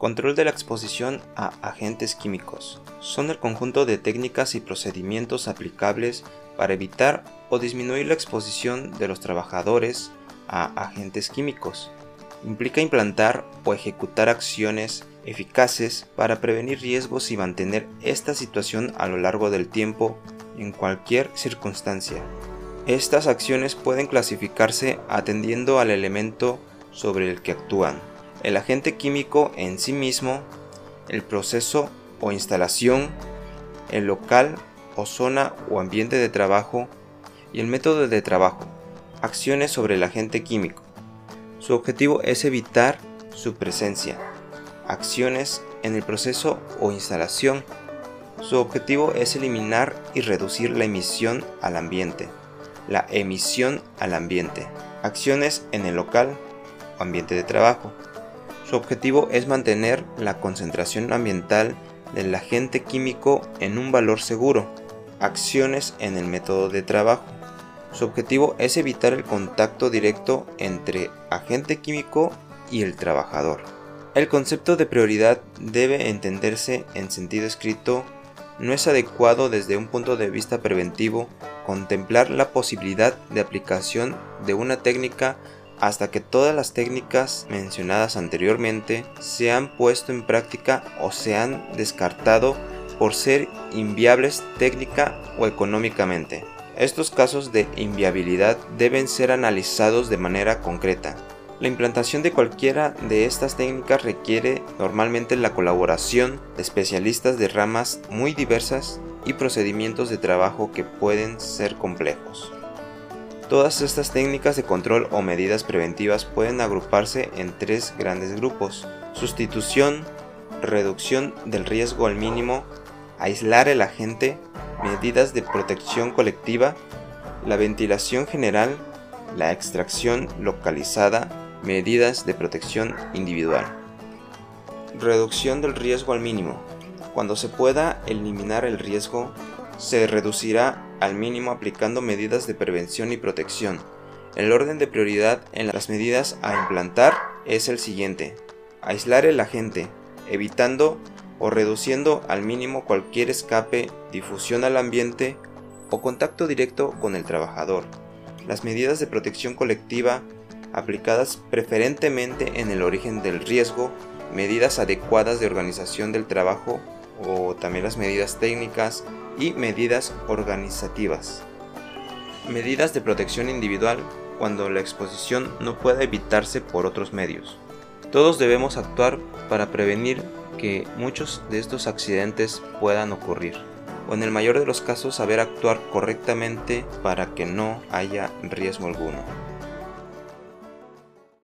Control de la exposición a agentes químicos. Son el conjunto de técnicas y procedimientos aplicables para evitar o disminuir la exposición de los trabajadores a agentes químicos. Implica implantar o ejecutar acciones eficaces para prevenir riesgos y mantener esta situación a lo largo del tiempo en cualquier circunstancia. Estas acciones pueden clasificarse atendiendo al elemento sobre el que actúan el agente químico en sí mismo, el proceso o instalación, el local o zona o ambiente de trabajo y el método de trabajo. Acciones sobre el agente químico. Su objetivo es evitar su presencia. Acciones en el proceso o instalación. Su objetivo es eliminar y reducir la emisión al ambiente. La emisión al ambiente. Acciones en el local o ambiente de trabajo. Su objetivo es mantener la concentración ambiental del agente químico en un valor seguro. Acciones en el método de trabajo. Su objetivo es evitar el contacto directo entre agente químico y el trabajador. El concepto de prioridad debe entenderse en sentido escrito. No es adecuado desde un punto de vista preventivo contemplar la posibilidad de aplicación de una técnica hasta que todas las técnicas mencionadas anteriormente se han puesto en práctica o se han descartado por ser inviables técnica o económicamente. Estos casos de inviabilidad deben ser analizados de manera concreta. La implantación de cualquiera de estas técnicas requiere normalmente la colaboración de especialistas de ramas muy diversas y procedimientos de trabajo que pueden ser complejos. Todas estas técnicas de control o medidas preventivas pueden agruparse en tres grandes grupos. Sustitución, reducción del riesgo al mínimo, aislar el agente, medidas de protección colectiva, la ventilación general, la extracción localizada, medidas de protección individual. Reducción del riesgo al mínimo. Cuando se pueda eliminar el riesgo, se reducirá al mínimo aplicando medidas de prevención y protección. El orden de prioridad en las medidas a implantar es el siguiente. Aislar el agente, evitando o reduciendo al mínimo cualquier escape, difusión al ambiente o contacto directo con el trabajador. Las medidas de protección colectiva aplicadas preferentemente en el origen del riesgo, medidas adecuadas de organización del trabajo o también las medidas técnicas y medidas organizativas. Medidas de protección individual cuando la exposición no pueda evitarse por otros medios. Todos debemos actuar para prevenir que muchos de estos accidentes puedan ocurrir, o en el mayor de los casos saber actuar correctamente para que no haya riesgo alguno.